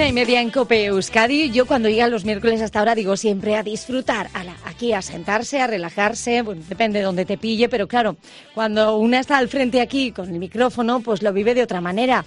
Una y media en Cope Euskadi. Yo cuando llega los miércoles hasta ahora digo siempre a disfrutar, ala, aquí a sentarse, a relajarse, bueno, depende de donde te pille, pero claro, cuando una está al frente aquí con el micrófono, pues lo vive de otra manera.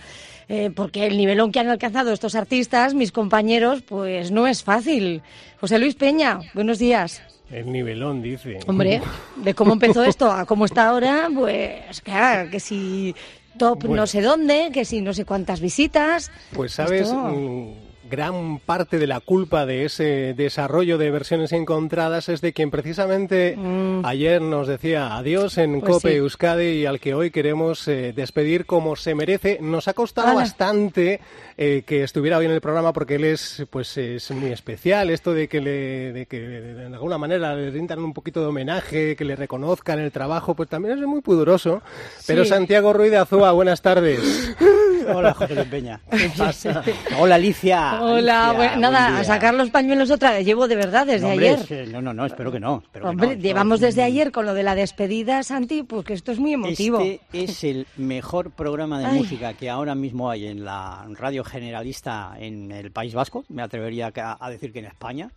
Eh, porque el nivelón que han alcanzado estos artistas, mis compañeros, pues no es fácil. José Luis Peña, buenos días. El nivelón, dice. Hombre, de cómo empezó esto a cómo está ahora, pues claro, que si top Bueno. no sé dónde, que si no sé cuántas visitas. Pues sabes, Esto- mm, gran parte de la culpa de ese desarrollo de versiones encontradas es de quien precisamente ayer nos decía adiós en Mm. Pues Cope sí. Euskadi y al que hoy queremos eh, despedir como se merece. Nos ha costado bastante eh, que estuviera hoy en el programa porque él es pues es muy especial esto de que le de que de alguna manera le rindan un poquito de homenaje que le reconozcan el trabajo pues también es muy pudoroso pero Sí. Santiago Ruiz de Azúa buenas tardes Hola, José Peña. ¿Qué pasa? Hola, Alicia. Hola, Alicia, nada, a sacar los pañuelos otra vez. Llevo de verdad desde No, hombre, ayer. es que- no, no, no, espero que no. espero que Hombre, no. Llevamos desde ayer con lo de la despedida, Santi, pues que esto es muy emotivo. Este es el mejor programa de Ay. música que ahora mismo hay en la radio generalista en el País Vasco. Me atrevería a decir que en España.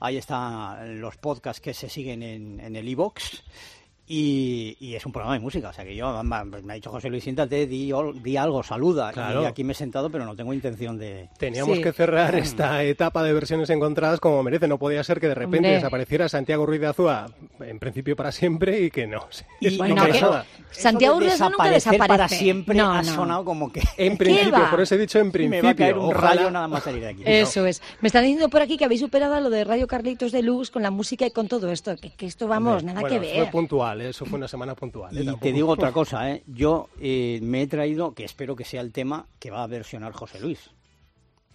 Ahí están los podcasts que se siguen en, en el iBox. Y, y es un programa de música, o sea que yo, me me ha dicho José Luis, siéntate, di, di algo, saluda. Claro. Y aquí me he sentado, pero no tengo intención de... Teníamos Sí. que cerrar esta etapa de versiones encontradas como merece. No podía ser que de repente Hombre. desapareciera Santiago Ruiz de Azúa, en principio para siempre, y que no. Y- Bueno, que-. Santiago Eso de Urreza nunca desaparece. para siempre No, ha no. sonado como que... En principio, por eso he dicho en principio. me va a caer un ojalá- rayo nada más salir de aquí. Eso es. Me están diciendo por aquí que habéis superado a lo de Radio Carlitos de Luz con la música y con todo esto. Que, que esto, vamos, Hombre, nada bueno, que Fue ver. Puntual, ¿eh? eso fue una semana puntual. ¿eh? Y Tampoco- te digo otra cosa, ¿eh? yo eh, me he traído, que espero que sea el tema que va a versionar José Luis.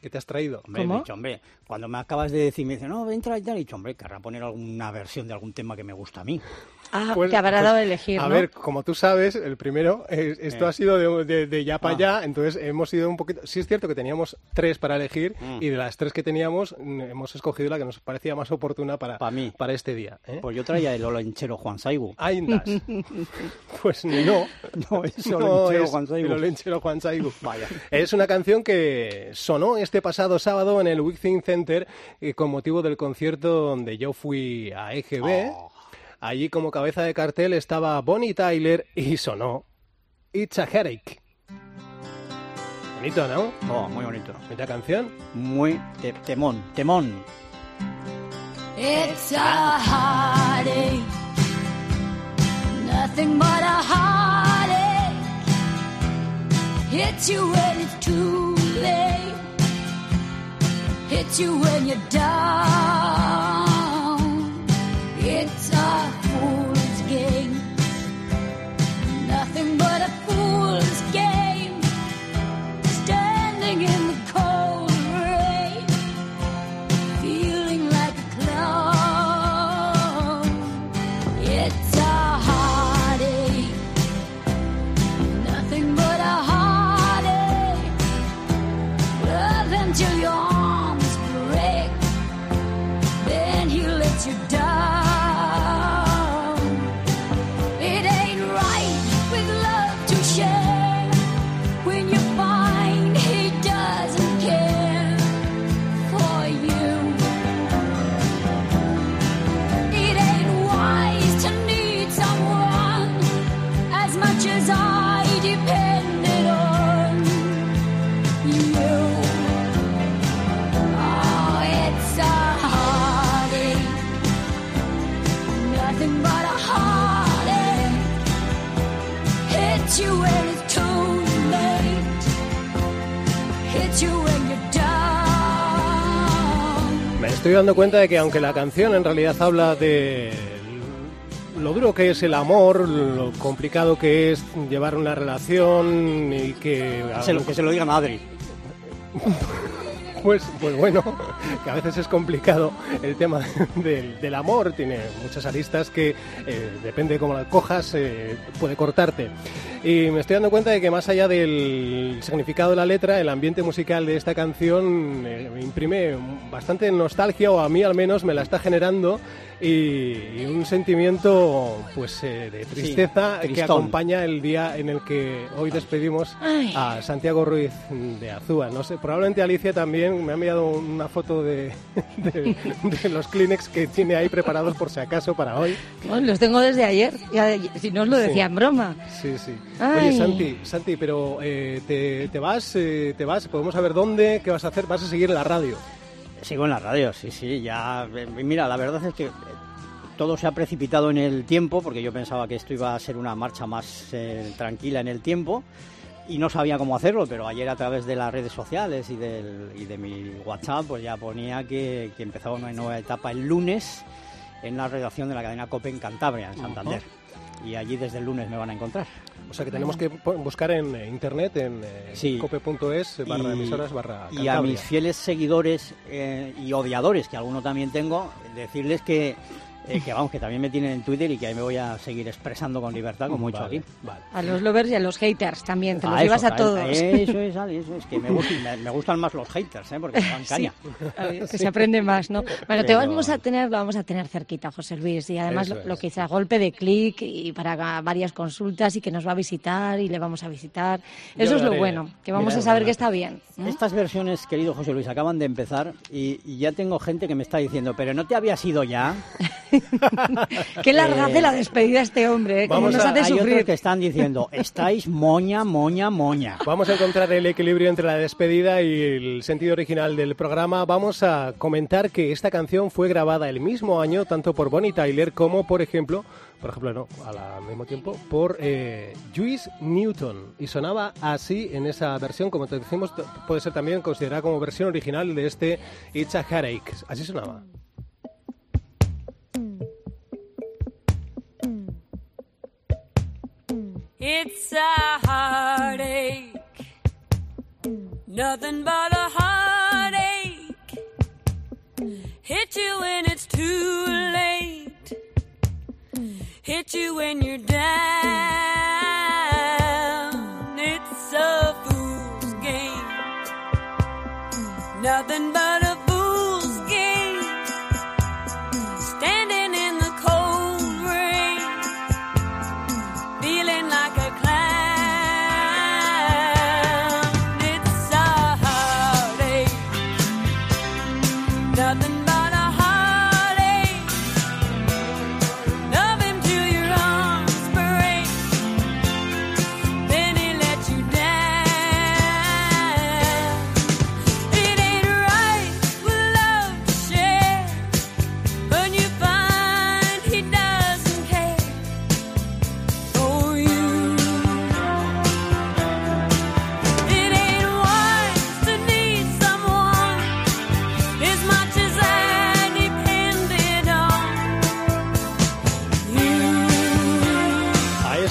¿Qué te has traído? Hombre, ¿Cómo? he dicho, hombre, cuando me acabas de decir, me dice, no, entra y tal, he dicho, hombre, querrá poner alguna versión de algún tema que me gusta a mí. Ah, Pues- te habrá pues, dado a elegir, A ¿no? ver, como tú sabes, el primero, eh, esto Eh. ha sido de, de- de ya para Ah. allá, entonces hemos ido un poquito... Sí es cierto que teníamos tres para elegir Mm. y de las tres que teníamos mm, hemos escogido la que nos parecía más oportuna para, Pa' mí. para este día. ¿eh? Pues yo traía el olenchero Juan Saigu. Ahí andas. Pues no. No, es No, Olenchero es Juan Saigu. el Olenchero Juan Saigu. Vaya. Es una canción que sonó este pasado sábado en el Wixing Center eh, con motivo del concierto donde yo fui a EGB. Oh. Allí como cabeza de cartel estaba Bonnie Tyler y sonó It's a Headache. Bonito, ¿no? Oh, muy bonito. Bonita canción. Muy te- temón, temón. It's a heartache, nothing but a heartache. Hits you when it's too hits you when you're down. Estoy dando cuenta de que aunque la canción en realidad habla de lo duro que es el amor, lo complicado que es llevar una relación y que... Se lo, que se lo digan a Adri. Pues, pues bueno, que a veces es complicado el tema del, del amor, tiene muchas aristas que eh, depende de cómo las cojas, eh, puede cortarte. Y me estoy dando cuenta de que más allá del significado de la letra, el ambiente musical de esta canción eh, me imprime bastante nostalgia, o a mí al menos me la está generando, y, y un sentimiento pues eh, de tristeza que tristón. acompaña el día en el que hoy despedimos a Santiago Ruiz de Azúa. No sé, probablemente Alicia también me ha enviado una foto de, de- de los Kleenex que tiene ahí preparados por si acaso para hoy. Bueno, los tengo desde ayer, ya- si no os lo decía en broma. Sí, sí. Ay. Oye, Santi, Santi, pero eh, te, te vas, eh, te vas, podemos saber dónde, qué vas a hacer, vas a seguir en la radio. Sigo en la radio, sí, sí, ya. eh, Mira, la verdad es que eh, todo se ha precipitado en el tiempo, porque yo pensaba que esto iba a ser una marcha más eh, tranquila en el tiempo y no sabía cómo hacerlo, pero ayer a través de las redes sociales y, del, y de mi WhatsApp, pues ya ponía que, que empezaba una nueva etapa el lunes en la redacción de la cadena COPE en Cantabria, en Santander. Y allí desde el lunes me van a encontrar. O sea que tenemos que buscar en internet, en eh, Sí. cope.es, barra emisoras, barra Y a mis fieles seguidores eh, y odiadores, que alguno también tengo, decirles que, eh, que vamos, que también me tienen en Twitter y que ahí me voy a seguir expresando con libertad, como he hecho Vale, aquí. Vale. A los lovers y a los haters también, te los Ah, llevas eso, a todos. Eso es, Ali, eso es, que me, gustan, me, me gustan más los haters, ¿eh? porque me dan caña. Que se aprende más, ¿no? Bueno, te vamos a tener, lo vamos a tener cerquita, José Luis, y además lo, lo que hice a golpe de clic y para varias consultas y que nos va a visitar y le vamos a visitar. Eso es lo daré- bueno, que vamos mira, a saber que está bien. ¿eh? Estas versiones, querido José Luis, acaban de empezar y, y ya tengo gente que me está diciendo, pero ¿no te habías ido ya? Qué larga Eh, hace la despedida este hombre, ¿eh? vamos nos a- hace Hay otros sufrir. que están diciendo, estáis moña, moña, moña. Vamos a encontrar el equilibrio entre la despedida y el sentido original del programa. Vamos a comentar que esta canción fue grabada el mismo año tanto por Bonnie Tyler como, por ejemplo, por ejemplo, no, al mismo tiempo, por eh, Juice Newton. Y sonaba así en esa versión, como te decimos, puede ser también considerada como versión original de este It's a Headache. Así sonaba. It's a heartache, nothing but a heartache. Hit you when it's too late, hit you when you're down.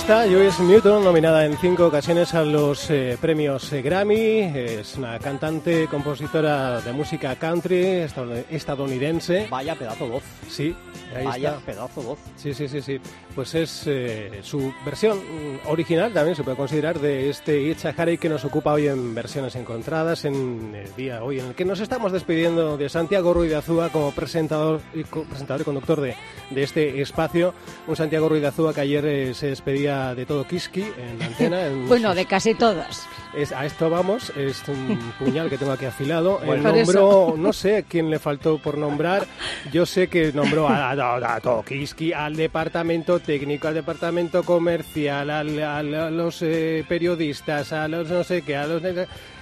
Está, Joyce Newton, nominada en cinco ocasiones a los eh, premios eh, Grammy. Es una cantante, compositora de música country estadoun- estadounidense. Vaya pedazo voz, Sí, ahí vaya está. pedazo voz. Sí, sí, sí, sí. Pues es eh, su versión original, también se puede considerar, de este It's a Heartache que nos ocupa hoy en versiones encontradas, en el día hoy en el que nos estamos despidiendo de Santiago Ruiz de Azúa como presentador y, presentador y conductor de, de este espacio. Un Santiago Ruiz de Azúa que ayer eh, se despedía de todo Kiski en la antena. en Bueno, de casi todas. Es- a esto vamos, es un puñal que tengo aquí afilado. Bueno. Nombró, no sé a quién le faltó por nombrar, yo sé que nombró a, a, a Tokiski, al departamento técnico, al departamento comercial, al- al- a, los eh, periodistas, a los no sé qué, a los...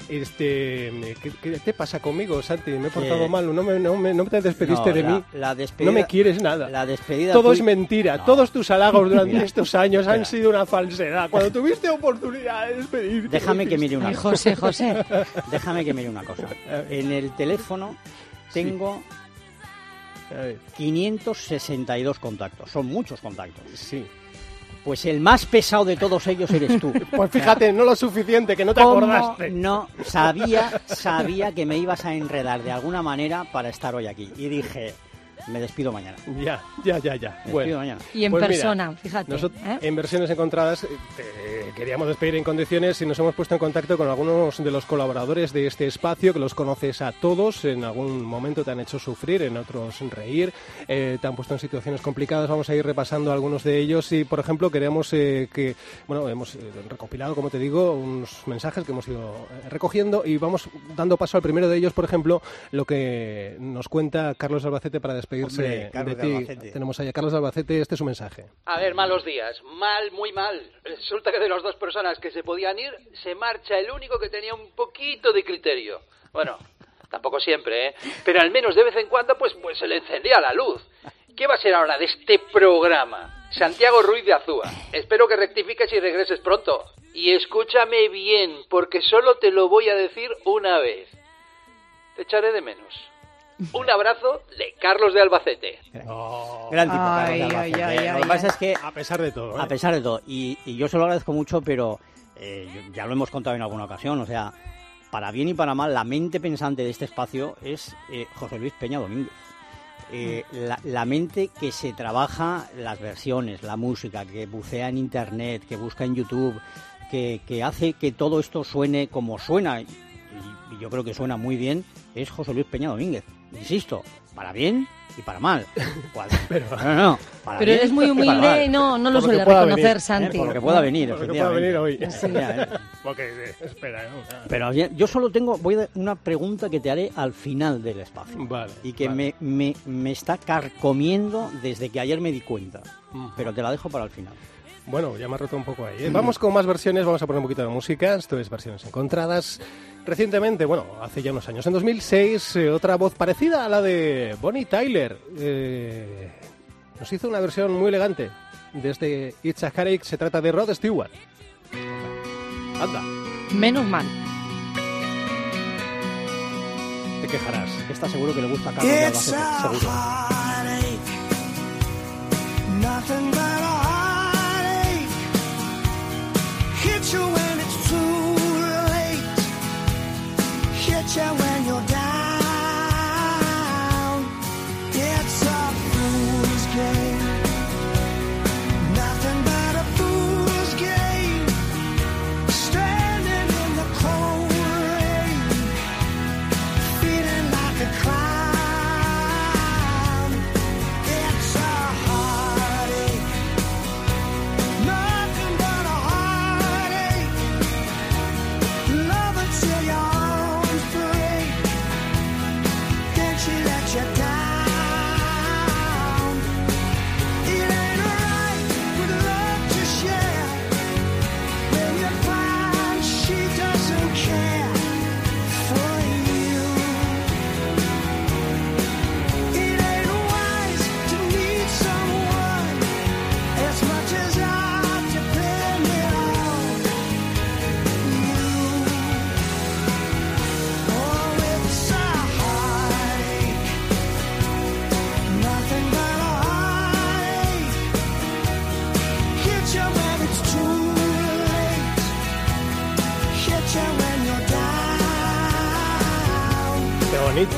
Este, ¿qué, qué te pasa conmigo, Santi? Me he portado Eh, mal, no me, no me- no te despediste No, de la- mí. la despedida- no me quieres nada. La despedida Todo fui- es mentira, No. todos tus halagos durante estos años han sido una falsedad. Cuando tuviste oportunidad de despedirte. Déjame que mire una Ay, cosa. José, José. Déjame que mire una cosa. En el teléfono tengo A ver, 562 contactos. Son muchos contactos. sí. Pues el más pesado de todos ellos eres tú. Pues fíjate, no lo suficiente, que no te ¿Cómo acordaste. No, sabía, sabía que me ibas a enredar de alguna manera para estar hoy aquí. Y dije, me despido mañana. Ya, ya, ya, ya. Me Bueno. despido mañana. Y en Pues mira, persona, fíjate. Nosot- ¿eh? En versiones encontradas eh, te queríamos despedir en condiciones y nos hemos puesto en contacto con algunos de los colaboradores de este espacio que los conoces a todos. En algún momento te han hecho sufrir, en otros reír, eh, te han puesto en situaciones complicadas. Vamos a ir repasando algunos de ellos y, por ejemplo, queríamos eh, que, bueno, hemos eh, recopilado, como te digo, unos mensajes que hemos ido eh, recogiendo y vamos dando paso al primero de ellos, por ejemplo, lo que nos cuenta Carlos Albacete para despedirse Hombre, Carlos de de ti. Albacete. Tenemos ahí a Carlos Albacete, este es su mensaje. A ver, malos días. Mal, muy mal. Resulta que de las dos personas que se podían ir, se marcha el único que tenía un poquito de criterio. Bueno, tampoco siempre, ¿eh? Pero al menos de vez en cuando, pues, pues se le encendía la luz. ¿Qué va a ser ahora de este programa? Santiago Ruiz de Azúa. Espero que rectifiques y regreses pronto. Y escúchame bien, porque solo te lo voy a decir una vez. Te echaré de menos. Un abrazo de Carlos de Albacete. Gran tipo, Ay, Carlos de ay, Albacete. ay, Lo ay, que pasa ay. es que A pesar de todo. ¿eh? A pesar de todo, y, y yo se lo agradezco mucho, pero eh, ya lo hemos contado en alguna ocasión, o sea, para bien y para mal, la mente pensante de este espacio es eh, José Luis Peña Domínguez. Eh, la, la mente que se trabaja las versiones, la música, que bucea en internet, que busca en YouTube, que, que hace que todo esto suene como suena, y, y yo creo que suena muy bien, es José Luis Peña Domínguez. Insisto, para bien y para mal. Cual- no, no, para Pero bien eres muy humilde y no, no lo suele reconocer, venir, Eh, Santi. por lo que pueda venir, Por lo que pueda venir hoy. efectivamente. Porque, eh, espera, ¿no? Pero yo solo tengo voy a una pregunta que te haré al final del espacio. Vale, Y que vale. me, me, me está carcomiendo desde que ayer me di cuenta. Pero te la dejo para el final. Bueno, ya me ha roto un poco ahí. ¿eh? Vamos con más versiones, vamos a poner un poquito de música. Esto es versiones encontradas. Recientemente, bueno, hace ya unos años, en 2006, eh, otra voz parecida a la de Bonnie Tyler eh, nos hizo una versión muy elegante. Desde It's a Headache se trata de Rod Stewart. Anda, Menos mal. te quejarás. Está seguro que le gusta a Carlos de Albacete, seguro.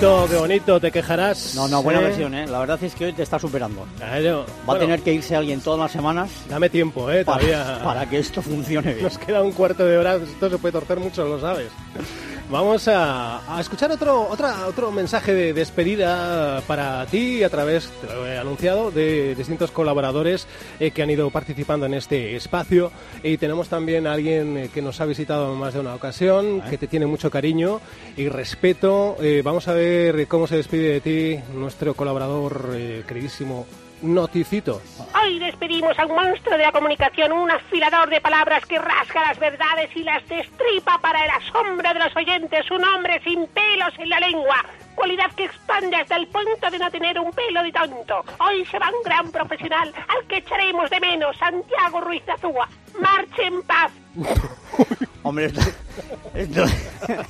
Bonito, qué bonito, te quejarás. No, no, buena ¿eh? versión, ¿eh? La verdad es que hoy te está superando. Claro. Va a tener que irse alguien todas las semanas Dame tiempo, ¿eh? para, Todavía. para que esto funcione bien. Nos queda un cuarto de hora, esto se puede torcer mucho, lo sabes. Vamos a, a escuchar otro, otra, otro mensaje de despedida para ti a través, te lo he anunciado, de distintos colaboradores eh, que han ido participando en este espacio. Y tenemos también a alguien eh, que nos ha visitado en más de una ocasión, que te tiene mucho cariño y respeto. Eh, vamos a ver cómo se despide de ti nuestro colaborador eh, queridísimo Noticito. Hoy despedimos a un monstruo de la comunicación, un afilador de palabras que rasga las verdades y las destripa para el asombro de los oyentes, un hombre sin pelos en la lengua, cualidad que expande hasta el punto de no tener un pelo de tonto. Hoy se va un gran profesional al que echaremos de menos, Santiago Ruiz Azúa. Marche en paz. Hombre, esto, Esto,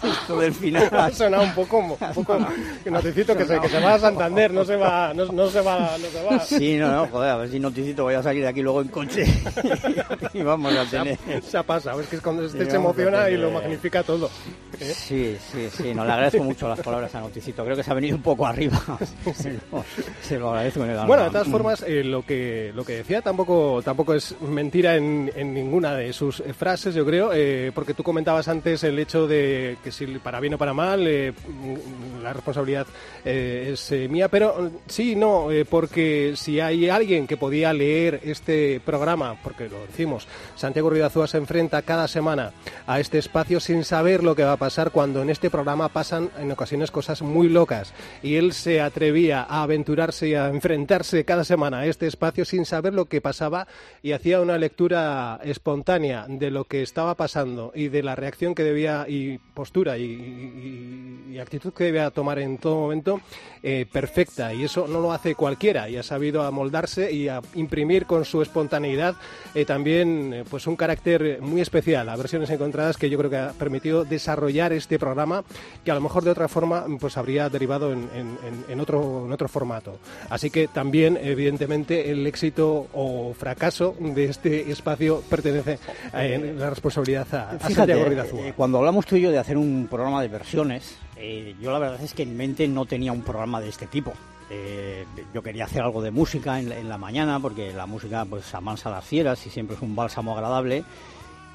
esto del final. Ha sonado un poco, un poco que noticito que se, que se va a Santander, no se va, no, no se va, no se va. Sí, no, no, joder, a ver si noticito voy a salir de aquí luego en coche y vamos a Se tener... se ha pasado, es que es cuando este Sí, se emociona y lo magnifica todo. ¿eh? Sí, sí, sí, no, le agradezco mucho las palabras a Noticito, creo que se ha venido un poco arriba. Se lo agradezco en el alma. Bueno, de todas formas, eh, lo que lo que decía tampoco tampoco es mentira en, en ninguna de sus eh, frases, yo creo, eh, porque tú comentabas antes el hecho de que si para bien o para mal eh, mm, la responsabilidad es mía, pero mm, sí, no, porque si hay alguien que podía leer este programa, porque lo decimos, Santiago Ruidazúa se enfrenta cada semana a este espacio sin saber lo que va a pasar cuando en este programa pasan en ocasiones cosas muy locas. Y él se atrevía a aventurarse y a enfrentarse cada semana a este espacio sin saber lo que pasaba y hacía una lectura espontánea de lo que estaba pasando y de la reacción que debía y postura y, actitud que debía tomar en todo momento eh, perfecta. Y eso no lo hace cualquiera. Y ha sabido amoldarse y a imprimir con su espontaneidad eh, también eh, pues un carácter muy especial. A versiones encontradas que yo creo que ha permitido desarrollar este programa que a lo mejor de otra forma pues habría derivado en- en- en otro, en otro formato. Así que también evidentemente el éxito o fracaso de este espacio pertenece eh, la responsabilidad a, a Santiago Ridazúa. eh, cuando hablamos tú y yo de hacer un programa de versiones, eh, yo la verdad es que en mente no tenía un programa de este tipo. Eh, yo quería hacer algo de música en, la- en la mañana, porque la música pues amansa las fieras y siempre es un bálsamo agradable.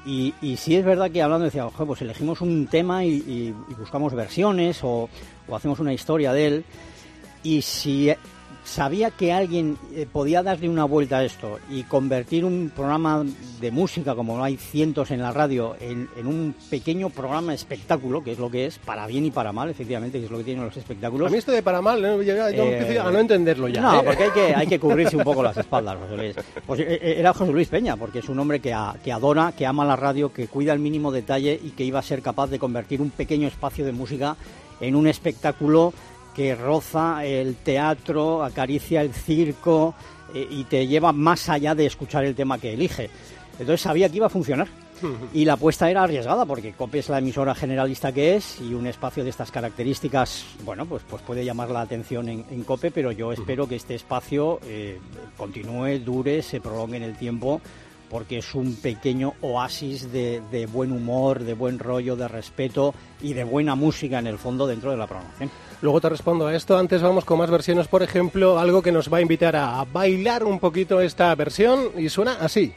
Y, y sí es verdad que hablando decía, "Ojo, pues elegimos un tema y, y- y buscamos versiones o, o hacemos una historia de él. Y si eh, sabía que alguien eh, podía darle una vuelta a esto y convertir un programa de música, como hay cientos en la radio, en, en un pequeño programa espectáculo, que es lo que es, para bien y para mal, efectivamente, que es lo que tienen los espectáculos. A mí esto de para mal, ¿no? yo, yo Eh, empiezo a no entenderlo ya. No, ¿eh? porque hay que, hay que cubrirse un poco las espaldas, José Luis. Pues eh, era José Luis Peña, porque es un hombre que, a- que adora, que ama la radio, que cuida el mínimo detalle y que iba a ser capaz de convertir un pequeño espacio de música en un espectáculo que roza el teatro, acaricia el circo eh, y te lleva más allá de escuchar el tema que elige. Entonces sabía que iba a funcionar. Y la apuesta era arriesgada porque COPE es la emisora generalista que es y un espacio de estas características, bueno, pues, pues puede llamar la atención en, en COPE, pero yo espero que este espacio eh, continúe, dure, se prolongue en el tiempo porque es un pequeño oasis de, de buen humor, de buen rollo, de respeto y de buena música en el fondo dentro de la programación. Luego te respondo a esto. Antes vamos con más versiones. Por ejemplo, algo que nos va a invitar a, bailar un poquito esta versión y suena así.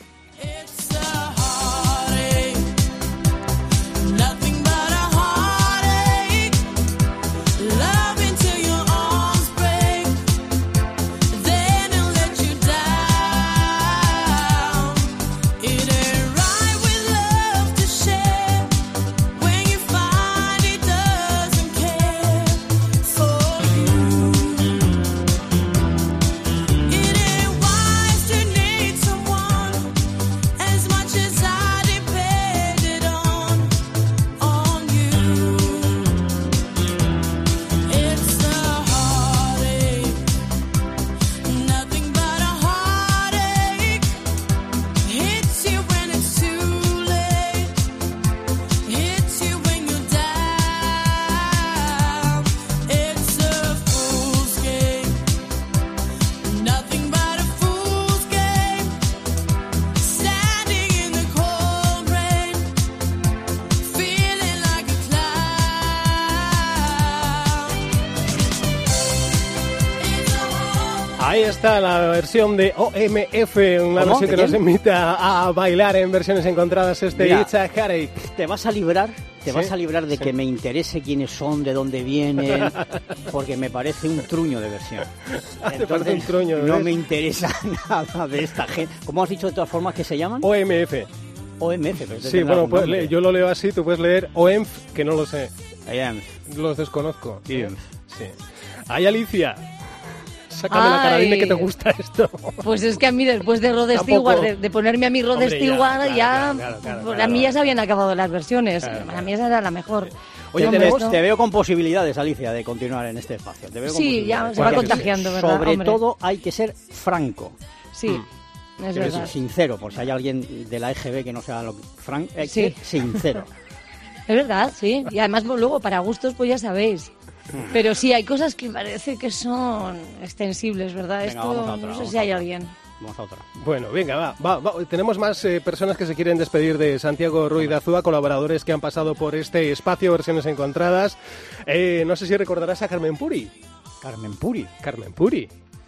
Ahí está la versión de OMF, una ¿Cómo? versión que ¿De nos invita a bailar en versiones encontradas este Mira. It's a Heartache. Te vas a librar, te Sí, vas a librar de sí. que me interese quiénes son, de dónde vienen, porque me parece un truño de versión. Parece un truño, no me interesa nada de esta gente. ¿Cómo has dicho de todas formas que se llaman? OMF. OMF. pero Sí, bueno, pues, le- yo lo leo así, tú puedes leer OEMF, que no lo sé. OMF. Los desconozco. OMF. Sí. Ay, Alicia. Sácame la cara, dime que te gusta esto. Pues es que a mí después de Rod. Stewart, de, de ponerme a mí Rod Hombre, Stewart, ya, claro, claro, claro, pues, a mí ya se habían acabado las versiones. Claro, a claro. mí esa era la mejor. Oye, te, veo, esto- te veo con posibilidades, Alicia, de continuar en este espacio. Te veo con Sí, ya se va contagiando, ¿verdad, Sobre hombre? todo hay que ser franco. Sí, Mm. es verdad. sincero, por si hay alguien de la EGB que no sea lo que... Frank, que Sí. sincero. Es verdad, sí. Y además luego para gustos pues ya sabéis. Pero sí, hay cosas que parece que son extensibles, ¿verdad? Venga, Esto vamos a otra, no sé vamos si a hay otra. alguien. Vamos a otra. Bueno, venga, va, va, va. Tenemos más eh, personas que se quieren despedir de Santiago Ruiz de Azúa, colaboradores que han pasado por este espacio, versiones encontradas. Eh, no sé si recordarás a Carmen Puri. Carmen Puri. Carmen Puri.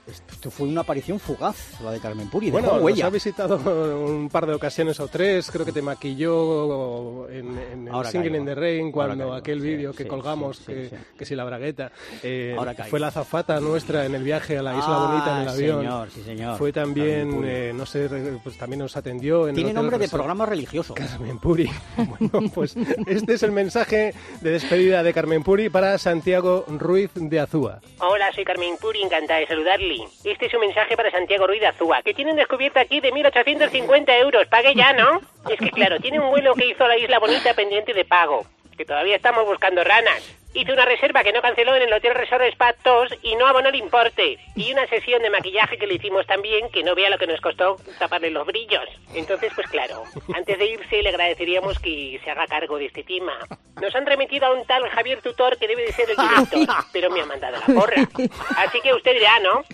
Esto fue una aparición fugaz, la de Carmen Puri. Bueno, dejó nos ha visitado un par de ocasiones o tres, creo que te maquilló en, en el Ahora Singing caigo. in the Rain cuando aquel sí, vídeo que sí, colgamos, sí, que, sí, que si la bragueta, eh, Ahora fue la zafata nuestra en el viaje a la Isla Ah, Bonita en el avión. señor, sí, señor. Fue también, eh, no sé, pues también nos atendió en el Tiene nombre de programa religioso. Carmen Puri. Bueno, pues este es el mensaje de despedida de Carmen Puri para Santiago Ruiz de Azúa. Hola, soy Carmen Puri, encantada de saludarle. Este es un mensaje para Santiago Ruiz de Azúa, que tiene un descubierto aquí de 1.850 euros. Pague ya, ¿no? Es que, claro, tiene un vuelo que hizo a la Isla Bonita pendiente de pago, que todavía estamos buscando ranas. Hizo una reserva que no canceló en el Hotel Resort Spa Tos y no abonó el importe. Y una sesión de maquillaje que le hicimos también, que no vea lo que nos costó taparle los brillos. Entonces, pues claro, antes de irse le agradeceríamos que se haga cargo de este tema. Nos han remitido a un tal Javier Tutor que debe de ser el director, pero me ha mandado la porra. Así que usted dirá, ¿no?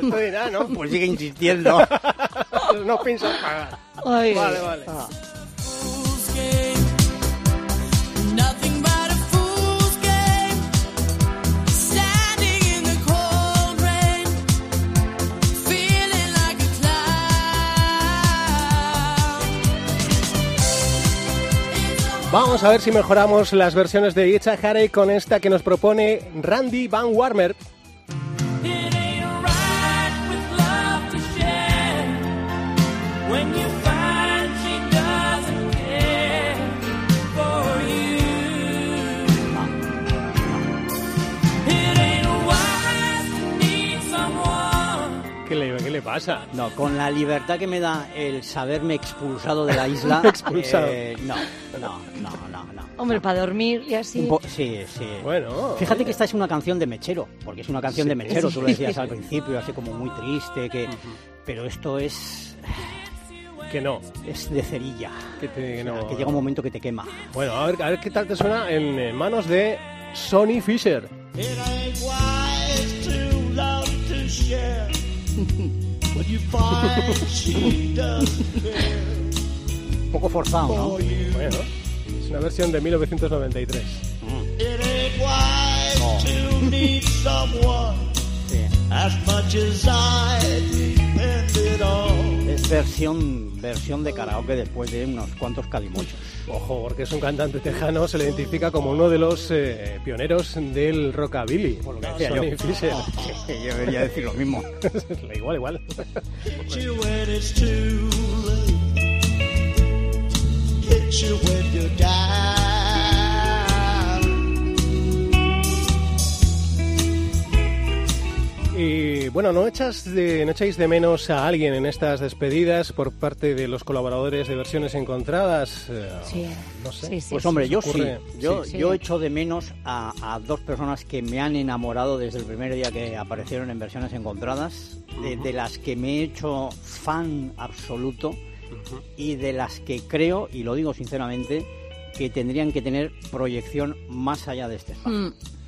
Usted dirá, ¿no? Pues sigue insistiendo. no piensas pagar. Ay. Vale, vale. fool's Vamos a ver si mejoramos las versiones de Itza Harry con esta que nos propone Randy Van Warmer. It ain't right with love to share. When you ¿Qué le, qué le pasa? No, con la libertad que me da el saberme expulsado de la isla. Expulsado. eh, no, no, no, no, no. Hombre, para dormir y así. Sí, sí. Bueno, Fíjate que esta es una canción de mechero, porque es una canción de mechero, tú lo decías al principio, así como muy triste, que pero esto es que no. es de cerilla. Que, te- que no. Que llega un momento que te quema. Bueno, a ver, a ver qué tal te suena en manos de Sonny Fisher. Un poco forzado, ¿no? Bueno, es una versión de 1993. It ain't wise to need someone Sí. Versión versión de karaoke después de unos cuantos calimochos. Ojo, porque es un cantante tejano, se le identifica como uno de los eh, pioneros del rockabilly. Por lo que decía Sonny yo. Fisher. Yo debería decir lo mismo. igual, igual. Y bueno, ¿no, echas de, ¿no echáis de menos a alguien en estas despedidas por parte de los colaboradores de versiones encontradas? Eh, Sí. No sé. Sí, sí, Pues hombre, ¿Se yo sí. Yo, Sí. yo echo de menos a, a dos personas que me han enamorado desde el primer día que aparecieron en versiones encontradas, de, de las que me he hecho fan absoluto y de las que creo, y lo digo sinceramente, que tendrían que tener proyección más allá de este espacio.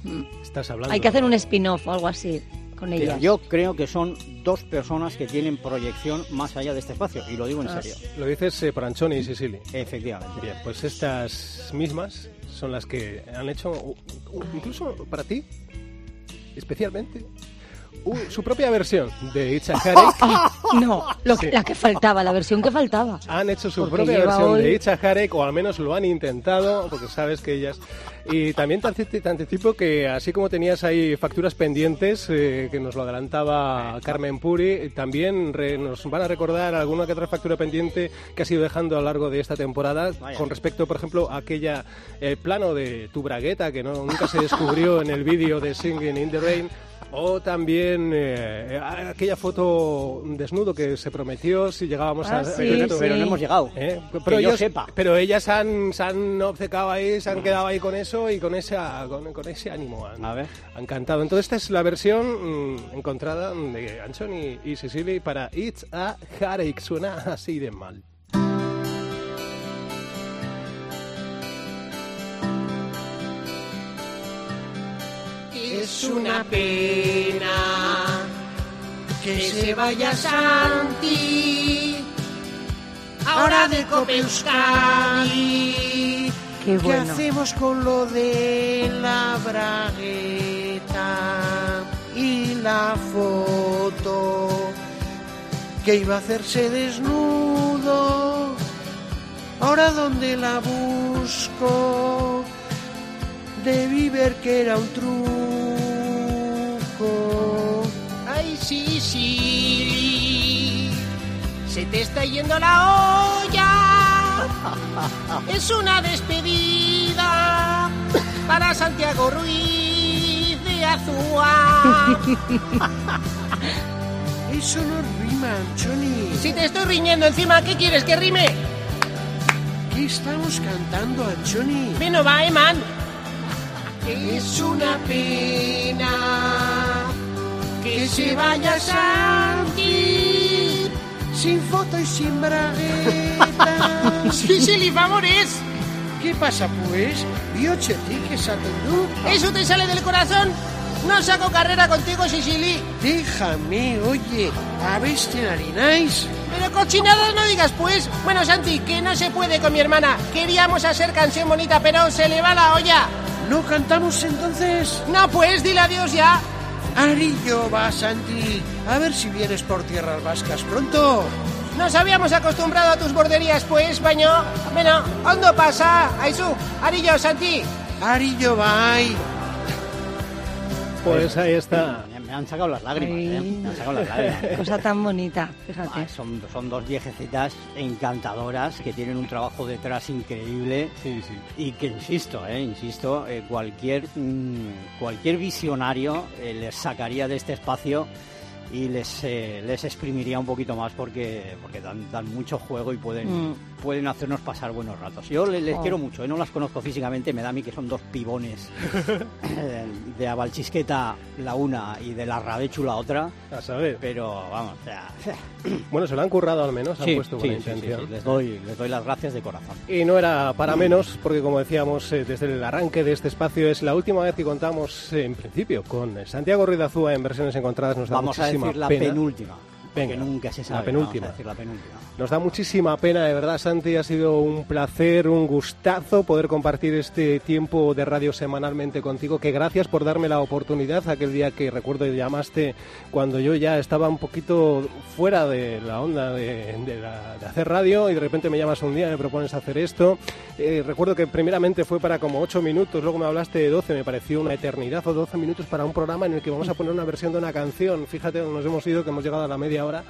Mm, mm. Estás hablando. Hay que hacer un spin-off o algo así con Pero ellas. yo creo que son dos personas que tienen proyección más allá de este espacio, y lo digo en Ah, serio. Lo dices eh, por Anchoni y Sicily. Efectivamente. Bien, pues estas mismas son las que han hecho, incluso para ti, especialmente, u- su propia versión de Itza Harek. No, lo que- Sí. la que faltaba, la versión que faltaba. Han hecho su Porque propia versión hoy- de Itza Harek, o al menos lo han intentado, porque sabes que ellas... Y también te anticipo que así como tenías ahí facturas pendientes, eh, que nos lo adelantaba Carmen Puri, también re- nos van a recordar alguna que otra factura pendiente que has ido dejando a lo largo de esta temporada, Vaya. con respecto, por ejemplo, a aquella el plano de tu bragueta que no, nunca se descubrió en el vídeo de Singing in the Rain. O también eh, aquella foto desnudo que se prometió si llegábamos Ah, a... sí, pero, pero sí. no hemos llegado. ¿Eh? Que yo ellos- sepa. Pero ellas han, se han obcecado ahí, se han quedado ahí con eso y con, esa, con, con ese ánimo. Han, A ver. han cantado. Entonces esta es la versión mm, encontrada de Anthony y Cecily para It's a Heartache. Suena así de mal. Es una pena que se vaya Santi. Ahora de Cope Euskadi. Qué ¿Qué bueno. hacemos con lo de la bragueta y la foto que iba a hacerse desnudo? Ahora dónde la busco? Debí ver que era un truco. Ay, sí, sí. Se te está yendo la olla. Es una despedida para Santiago Ruiz de Azúa. Eso no rima, Johnny. Si te estoy riñendo encima, ¿qué quieres que rime? ¿Qué estamos cantando, Johnny? Bueno, va, Eman. Es una pena que se vaya Santi sin foto y sin bragueta. sí, sí, favores. ¿Qué pasa, pues? Bioche, que tú? ¿Eso te sale del corazón? No saco carrera contigo, Sicily. Déjame, oye, a ver si te harináis. Pero cochinadas no digas, pues. Bueno, Santi, que no se puede con mi hermana. Queríamos hacer canción bonita, pero se le va la olla. ¿No cantamos entonces? No, pues, dile adiós ya. Arillo va, Santi. A ver si vienes por tierras vascas pronto. Nos habíamos acostumbrado a tus borderías, pues, baño. Bueno, ¿dónde pasa? Aizu, Arillo, Santi. Arillo, bye. Pues ahí está. Me, han sacado las lágrimas. ¿eh? Me han sacado las lágrimas. Cosa tan bonita, fíjate. Ah, son, son dos viejecitas encantadoras que tienen un trabajo detrás increíble y que insisto, eh, insisto, eh, cualquier mm, cualquier visionario eh, les sacaría de este espacio y les eh, les exprimiría un poquito más porque porque dan, dan mucho juego y pueden Mm. Pueden hacernos pasar buenos ratos. Yo les, les Oh. quiero mucho, eh, no las conozco físicamente, me da a mí que son dos pibones de Abalchisqueta la una y de la Rabechu la otra. A saber. Pero vamos, o sea, Bueno, se lo han currado al menos, han Sí, puesto sí, buena sí, sí, intención. sí, Les, doy, les doy las gracias de corazón. Y no era para menos, porque como decíamos eh, desde el arranque de este espacio, es la última vez que contamos, eh, en principio, con Santiago Ruidazúa en versiones encontradas. Nos da Vamos a muchísima decir la pena. penúltima. Venga, que nunca se sabe. la penúltima. Vamos a decir la penúltima. Nos da muchísima pena, de verdad, Santi. Ha sido un placer, un gustazo poder compartir este tiempo de radio semanalmente contigo. Que gracias por darme la oportunidad aquel día que recuerdo llamaste cuando yo ya estaba un poquito fuera de la onda de, de la- de hacer radio y de repente me llamas un día y me propones hacer esto. Eh, recuerdo que primeramente fue para como 8 minutos, luego me hablaste de 12, me pareció una eternidad o 12 minutos para un programa en el que vamos a poner una versión de una canción. Fíjate, nos hemos ido, que hemos llegado a la media hora.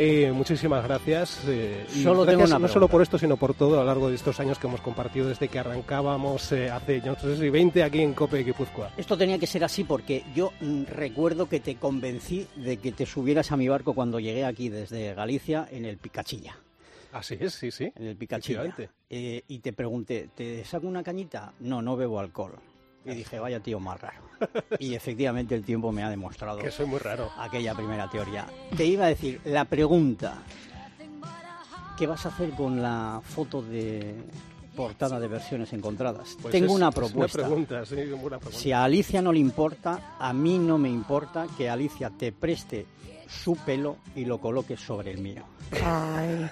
Eh, muchísimas gracias. eh, tengo una no solo por esto, sino por todo a lo largo de estos años que hemos compartido desde que arrancábamos eh, hace, no sé si 20 aquí en Cope Guipúzcoa. Esto tenía que ser así porque yo mm, recuerdo que te convencí de que te subieras a mi barco cuando llegué aquí desde Galicia en el Picachilla. Así es, sí, sí. En el Picachilla. Eh, y te pregunté, ¿te saco una cañita? No, no bebo alcohol. Y dije, vaya tío más raro. Y efectivamente el tiempo me ha demostrado Que soy muy raro. aquella primera teoría. Te iba a decir, la pregunta, ¿qué vas a hacer con la foto de portada de versiones encontradas? Pues Tengo es- una es propuesta. pregunta, sí, una pregunta. Si a Alicia no le importa, a mí no me importa que Alicia te preste su pelo y lo coloques sobre el mío. Ay,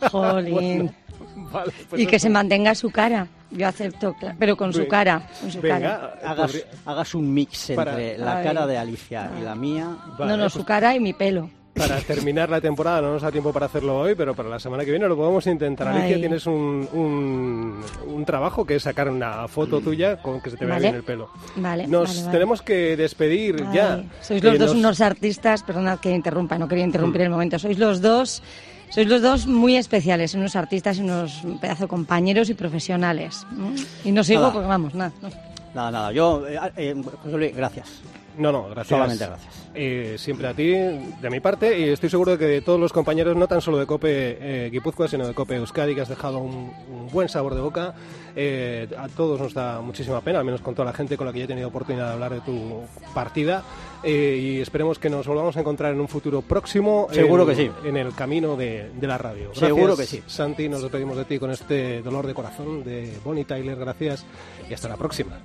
jolín. Vale, pues y que se mantenga su cara. Yo acepto, pero con su cara. Con su Venga, cara. Hagas, un mix Para- entre la Ay. cara de Alicia y la mía. Vale, no, no, pues su cara y mi pelo. Para terminar la temporada, no nos da tiempo para hacerlo hoy, pero para la semana que viene lo podemos intentar. Ay. Alicia, tienes un, un, un trabajo que es sacar una foto tuya con que se te vea Vale. bien el pelo. Vale, Nos vale, vale. tenemos que despedir Ay, ya. Sois los Eh, dos nos- Mm. unos artistas, perdonad que interrumpa, no quería interrumpir el momento. Sois los dos, sois los dos muy especiales, unos artistas y unos pedazo de compañeros y profesionales. ¿no? Y no sigo Nada. porque vamos, nada. no. Nada, nada. Yo, eh, eh, José Luis, gracias. No, no, gracias. Solamente gracias. Siempre a ti, de mi parte, y estoy seguro de que de todos los compañeros, no tan solo de Cope eh, Guipúzcoa, sino de Cope Euskadi, que has dejado un, un buen sabor de boca. Eh, a todos nos da muchísima pena, al menos con toda la gente con la que yo he tenido oportunidad de hablar de tu partida. Eh, y esperemos que nos volvamos a encontrar en un futuro próximo. Seguro en- que sí. En el camino de, de la radio. Gracias, Seguro que sí. Santi, nos despedimos de ti con este dolor de corazón de Bonnie Tyler. Gracias y hasta la próxima.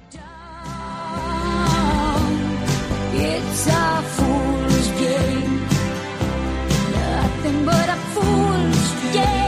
It's a fool's game. Nothing but a fool's game.